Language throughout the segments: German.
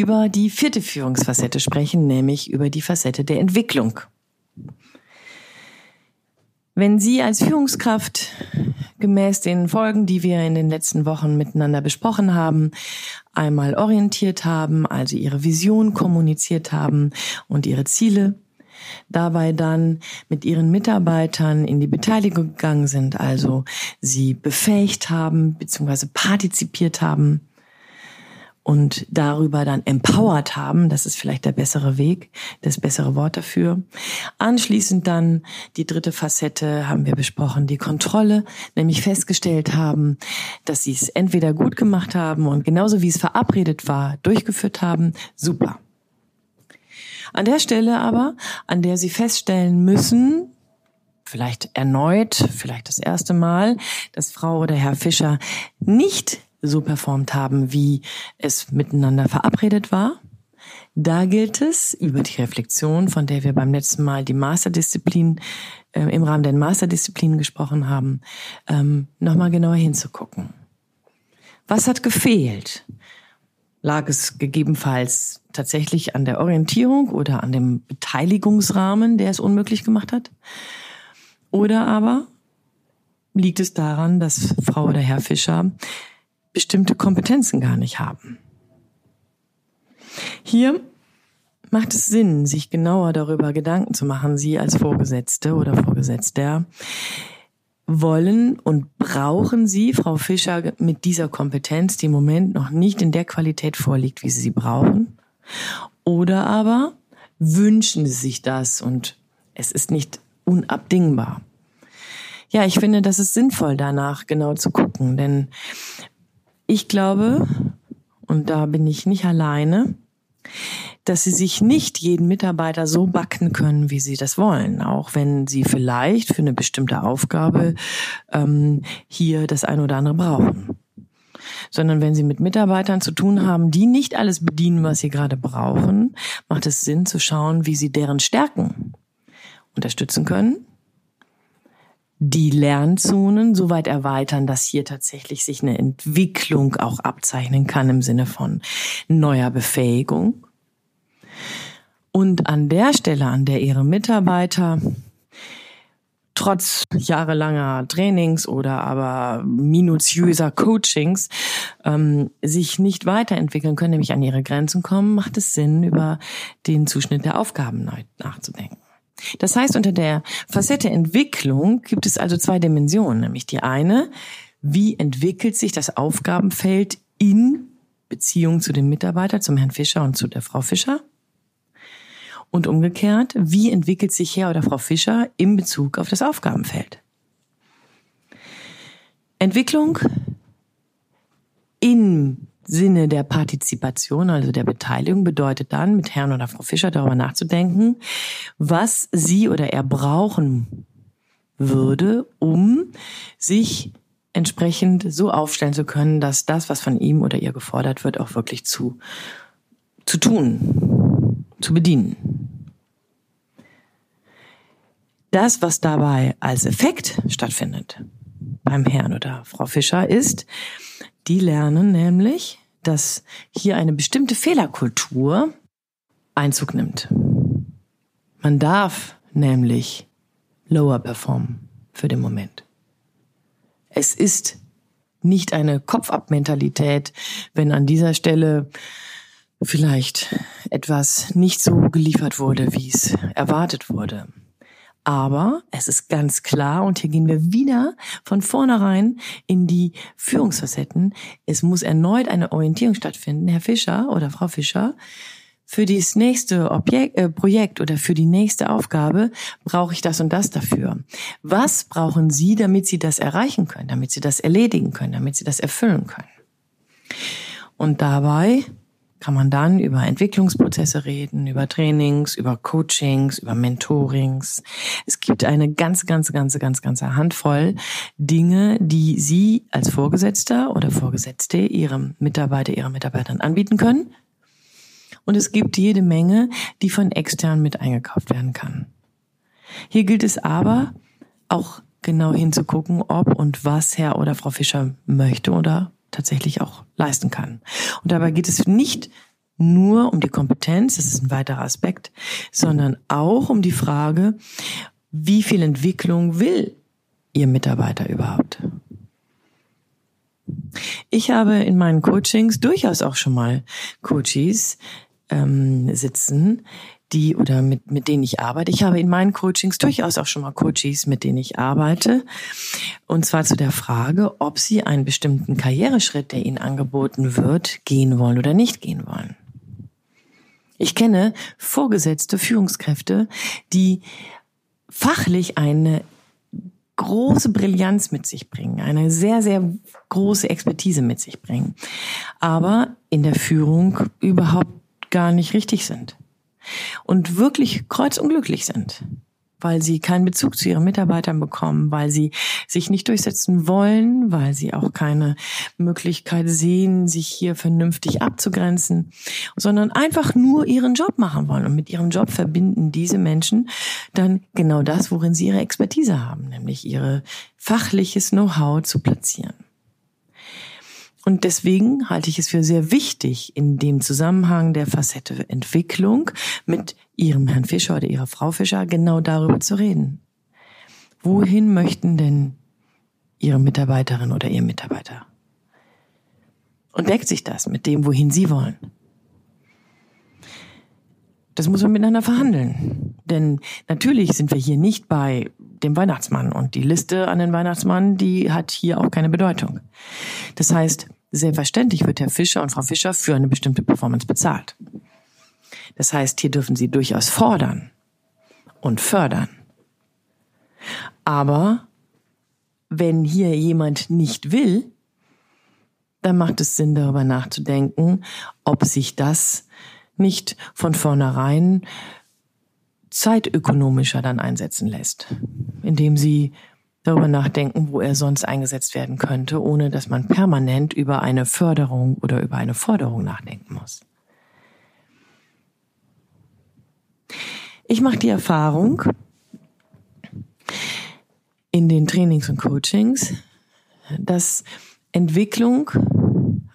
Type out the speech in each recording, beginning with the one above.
über die vierte Führungsfacette sprechen, nämlich über die Facette der Entwicklung. Wenn Sie als Führungskraft gemäß den Folgen, die wir in den letzten Wochen miteinander besprochen haben, einmal orientiert haben, also Ihre Vision kommuniziert haben und Ihre Ziele, dabei dann mit Ihren Mitarbeitern in die Beteiligung gegangen sind, also sie befähigt haben bzw. partizipiert haben, und darüber dann empowered haben, das ist vielleicht der bessere Weg, das bessere Wort dafür. Anschließend dann die dritte Facette haben wir besprochen, die Kontrolle, nämlich festgestellt haben, dass sie es entweder gut gemacht haben und genauso wie es verabredet war, durchgeführt haben, super. An der Stelle aber, an der sie feststellen müssen, vielleicht erneut, vielleicht das erste Mal, dass Frau oder Herr Fischer nicht so performt haben, wie es miteinander verabredet war. Da gilt es, über die Reflexion, von der wir beim letzten Mal die Masterdisziplin äh, im Rahmen der Masterdisziplin gesprochen haben, ähm, nochmal genauer hinzugucken. Was hat gefehlt? Lag es gegebenenfalls tatsächlich an der Orientierung oder an dem Beteiligungsrahmen, der es unmöglich gemacht hat? Oder aber liegt es daran, dass Frau oder Herr Fischer bestimmte Kompetenzen gar nicht haben. Hier macht es Sinn, sich genauer darüber Gedanken zu machen, Sie als Vorgesetzte oder Vorgesetzter. Wollen und brauchen Sie, Frau Fischer, mit dieser Kompetenz, die im Moment noch nicht in der Qualität vorliegt, wie Sie sie brauchen? Oder aber wünschen Sie sich das und es ist nicht unabdingbar? Ja, ich finde, das ist sinnvoll, danach genau zu gucken, denn ich glaube, und da bin ich nicht alleine, dass sie sich nicht jeden Mitarbeiter so backen können, wie sie das wollen, auch wenn sie vielleicht für eine bestimmte Aufgabe ähm, hier das eine oder andere brauchen. Sondern wenn sie mit Mitarbeitern zu tun haben, die nicht alles bedienen, was sie gerade brauchen, macht es Sinn zu schauen, wie sie deren Stärken unterstützen können die Lernzonen so weit erweitern, dass hier tatsächlich sich eine Entwicklung auch abzeichnen kann im Sinne von neuer Befähigung. Und an der Stelle, an der Ihre Mitarbeiter trotz jahrelanger Trainings oder aber minutiöser Coachings ähm, sich nicht weiterentwickeln können, nämlich an ihre Grenzen kommen, macht es Sinn, über den Zuschnitt der Aufgaben neu nachzudenken. Das heißt, unter der Facette Entwicklung gibt es also zwei Dimensionen, nämlich die eine, wie entwickelt sich das Aufgabenfeld in Beziehung zu dem Mitarbeiter, zum Herrn Fischer und zu der Frau Fischer? Und umgekehrt, wie entwickelt sich Herr oder Frau Fischer in Bezug auf das Aufgabenfeld? Entwicklung in Sinne der Partizipation, also der Beteiligung, bedeutet dann, mit Herrn oder Frau Fischer darüber nachzudenken, was sie oder er brauchen würde, um sich entsprechend so aufstellen zu können, dass das, was von ihm oder ihr gefordert wird, auch wirklich zu, zu tun, zu bedienen. Das, was dabei als Effekt stattfindet beim Herrn oder Frau Fischer, ist, die lernen nämlich, dass hier eine bestimmte Fehlerkultur Einzug nimmt. Man darf nämlich lower performen für den Moment. Es ist nicht eine Kopfabmentalität, wenn an dieser Stelle vielleicht etwas nicht so geliefert wurde, wie es erwartet wurde. Aber es ist ganz klar, und hier gehen wir wieder von vornherein in die Führungsfacetten. Es muss erneut eine Orientierung stattfinden. Herr Fischer oder Frau Fischer, für das nächste Objekt, äh, Projekt oder für die nächste Aufgabe brauche ich das und das dafür. Was brauchen Sie, damit Sie das erreichen können, damit Sie das erledigen können, damit Sie das erfüllen können? Und dabei kann man dann über Entwicklungsprozesse reden, über Trainings, über Coachings, über Mentorings. Es gibt eine ganz, ganz, ganz, ganz, ganz Handvoll Dinge, die Sie als Vorgesetzter oder Vorgesetzte Ihrem Mitarbeiter, Ihrer Mitarbeiterin anbieten können. Und es gibt jede Menge, die von extern mit eingekauft werden kann. Hier gilt es aber auch genau hinzugucken, ob und was Herr oder Frau Fischer möchte oder tatsächlich auch leisten kann. Und dabei geht es nicht nur um die Kompetenz, das ist ein weiterer Aspekt, sondern auch um die Frage, wie viel Entwicklung will Ihr Mitarbeiter überhaupt? Ich habe in meinen Coachings durchaus auch schon mal Coaches ähm, sitzen, die oder mit, mit denen ich arbeite. Ich habe in meinen Coachings durchaus auch schon mal Coaches, mit denen ich arbeite. Und zwar zu der Frage, ob sie einen bestimmten Karriereschritt, der ihnen angeboten wird, gehen wollen oder nicht gehen wollen. Ich kenne vorgesetzte Führungskräfte, die fachlich eine große Brillanz mit sich bringen, eine sehr, sehr große Expertise mit sich bringen, aber in der Führung überhaupt gar nicht richtig sind und wirklich kreuzunglücklich sind, weil sie keinen Bezug zu ihren Mitarbeitern bekommen, weil sie sich nicht durchsetzen wollen, weil sie auch keine Möglichkeit sehen, sich hier vernünftig abzugrenzen, sondern einfach nur ihren Job machen wollen. Und mit ihrem Job verbinden diese Menschen dann genau das, worin sie ihre Expertise haben, nämlich ihre fachliches Know-how zu platzieren. Und deswegen halte ich es für sehr wichtig, in dem Zusammenhang der Facette Entwicklung mit Ihrem Herrn Fischer oder Ihrer Frau Fischer genau darüber zu reden. Wohin möchten denn Ihre Mitarbeiterin oder Ihr Mitarbeiter? Und deckt sich das mit dem, wohin Sie wollen? Das muss man miteinander verhandeln. Denn natürlich sind wir hier nicht bei dem Weihnachtsmann und die Liste an den Weihnachtsmann, die hat hier auch keine Bedeutung. Das heißt, Selbstverständlich wird Herr Fischer und Frau Fischer für eine bestimmte Performance bezahlt. Das heißt, hier dürfen Sie durchaus fordern und fördern. Aber wenn hier jemand nicht will, dann macht es Sinn, darüber nachzudenken, ob sich das nicht von vornherein zeitökonomischer dann einsetzen lässt, indem sie darüber nachdenken, wo er sonst eingesetzt werden könnte, ohne dass man permanent über eine Förderung oder über eine Forderung nachdenken muss. Ich mache die Erfahrung in den Trainings und Coachings, dass Entwicklung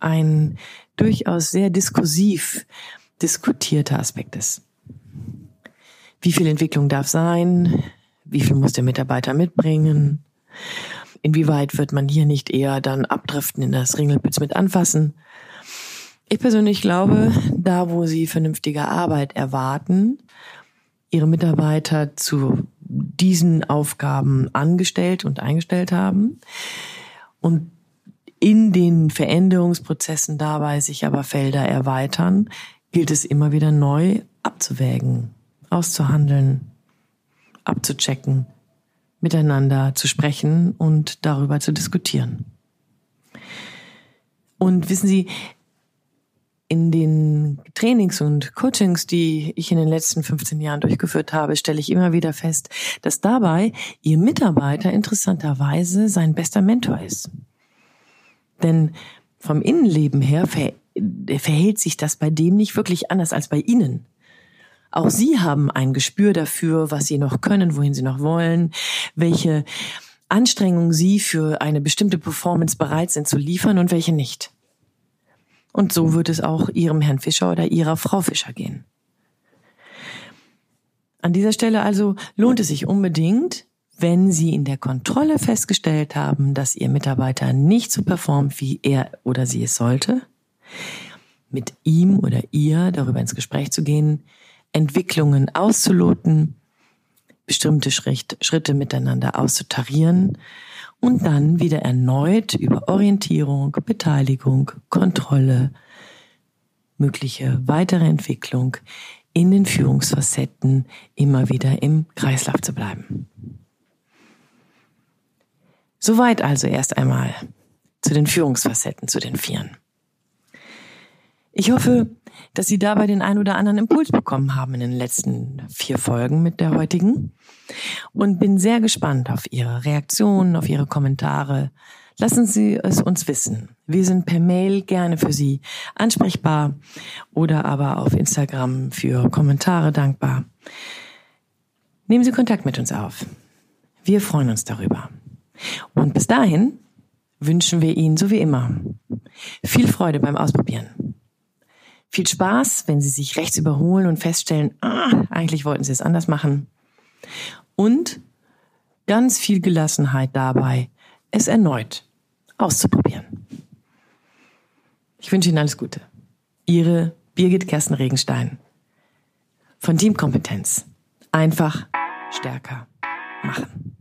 ein durchaus sehr diskursiv diskutierter Aspekt ist. Wie viel Entwicklung darf sein? Wie viel muss der Mitarbeiter mitbringen? Inwieweit wird man hier nicht eher dann abdriften in das Ringelpitz mit anfassen? Ich persönlich glaube, da wo Sie vernünftige Arbeit erwarten, Ihre Mitarbeiter zu diesen Aufgaben angestellt und eingestellt haben und in den Veränderungsprozessen dabei sich aber Felder erweitern, gilt es immer wieder neu abzuwägen, auszuhandeln, abzuchecken, miteinander zu sprechen und darüber zu diskutieren. Und wissen Sie, in den Trainings und Coachings, die ich in den letzten 15 Jahren durchgeführt habe, stelle ich immer wieder fest, dass dabei Ihr Mitarbeiter interessanterweise sein bester Mentor ist. Denn vom Innenleben her verhält sich das bei dem nicht wirklich anders als bei Ihnen. Auch Sie haben ein Gespür dafür, was Sie noch können, wohin Sie noch wollen, welche Anstrengungen Sie für eine bestimmte Performance bereit sind zu liefern und welche nicht. Und so wird es auch Ihrem Herrn Fischer oder Ihrer Frau Fischer gehen. An dieser Stelle also lohnt es sich unbedingt, wenn Sie in der Kontrolle festgestellt haben, dass Ihr Mitarbeiter nicht so performt, wie er oder sie es sollte, mit ihm oder ihr darüber ins Gespräch zu gehen, Entwicklungen auszuloten, bestimmte Schritte miteinander auszutarieren und dann wieder erneut über Orientierung, Beteiligung, Kontrolle, mögliche weitere Entwicklung in den Führungsfacetten immer wieder im Kreislauf zu bleiben. Soweit also erst einmal zu den Führungsfacetten, zu den Vieren. Ich hoffe, dass Sie dabei den ein oder anderen Impuls bekommen haben in den letzten vier Folgen mit der heutigen und bin sehr gespannt auf Ihre Reaktionen, auf Ihre Kommentare. Lassen Sie es uns wissen. Wir sind per Mail gerne für Sie ansprechbar oder aber auf Instagram für Kommentare dankbar. Nehmen Sie Kontakt mit uns auf. Wir freuen uns darüber. Und bis dahin wünschen wir Ihnen so wie immer viel Freude beim Ausprobieren. Viel Spaß, wenn Sie sich rechts überholen und feststellen, ah, eigentlich wollten Sie es anders machen. Und ganz viel Gelassenheit dabei, es erneut auszuprobieren. Ich wünsche Ihnen alles Gute. Ihre Birgit Kersten Regenstein von Teamkompetenz. Einfach stärker machen.